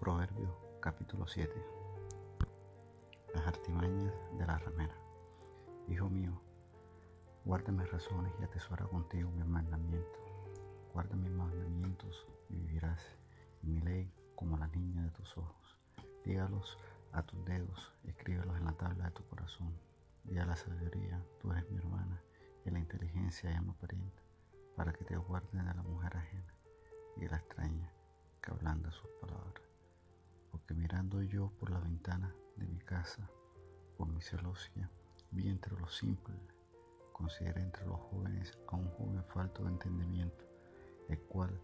Proverbios capítulo 7 Las artimañas de la ramera Hijo mío, guarda mis razones y atesora contigo mis mandamientos. Guarda mis mandamientos y vivirás, y mi ley como la niña de tus ojos. Dígalos a tus dedos, escríbelos en la tabla de tu corazón. Di a la sabiduría, tú eres mi hermana, y la inteligencia llama pariente, para que te guarden de la mujer ajena y de la extraña que ablanda sus palabras yo por la ventana de mi casa, por mi celosía, vi entre los simples, consideré entre los jóvenes a un joven falto de entendimiento, el cual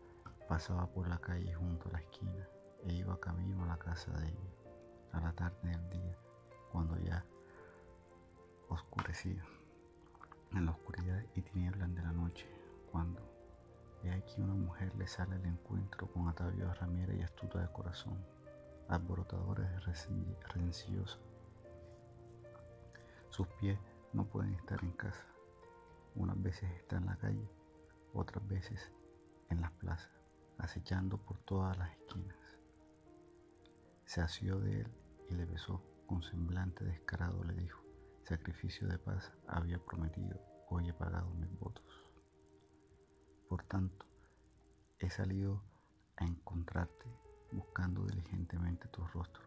pasaba por la calle junto a la esquina e iba camino a la casa de ella, a la tarde del día, cuando ya oscurecía, en la oscuridad y tinieblas de la noche, cuando he aquí una mujer le sale al encuentro con atavíos ramera y astuta de corazón alborotadores rencillosos. Sus pies no pueden estar en casa. Unas veces está en la calle, otras veces en las plazas, acechando por todas las esquinas. Se asió de él y le besó con semblante descarado, le dijo, sacrificio de paz había prometido, hoy he pagado mis votos. Por tanto, he salido a encontrarte buscando diligentemente tu rostro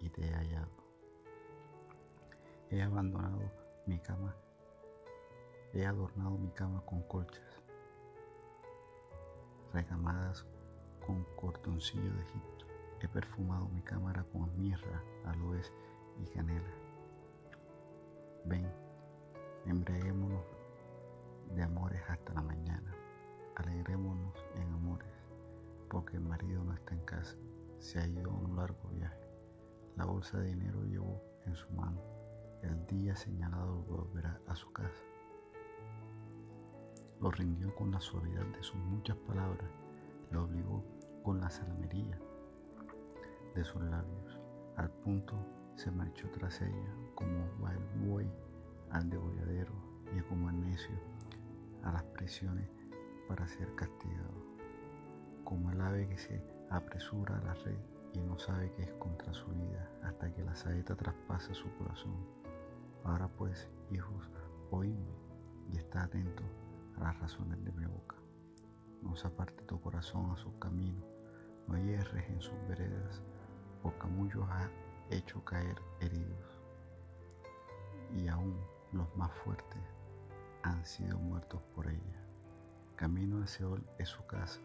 y te he hallado. He abandonado mi cama, he adornado mi cama con colchas, recamadas con cordoncillo de Egipto. He perfumado mi cámara con mirra, aloes y canela. Ven, embriaguémonos de amores hasta la mañana, alegrémonos en amores porque el marido no está en casa, se ha ido a un largo viaje. La bolsa de dinero llevó en su mano. El día señalado volverá a su casa. Lo rindió con la suavidad de sus muchas palabras, lo obligó con la salamería de sus labios. Al punto se marchó tras ella como va el buey al degolladero y como el necio a las prisiones para ser castigado como el ave que se apresura a la red y no sabe que es contra su vida hasta que la saeta traspasa su corazón. Ahora pues, hijos, oídme y está atento a las razones de mi boca. No se aparte tu corazón a sus caminos, no hierres en sus veredas, porque muchos ha hecho caer heridos, y aún los más fuertes han sido muertos por ella. Camino de Seol es su casa,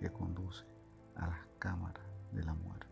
que conduce a las cámaras de la muerte.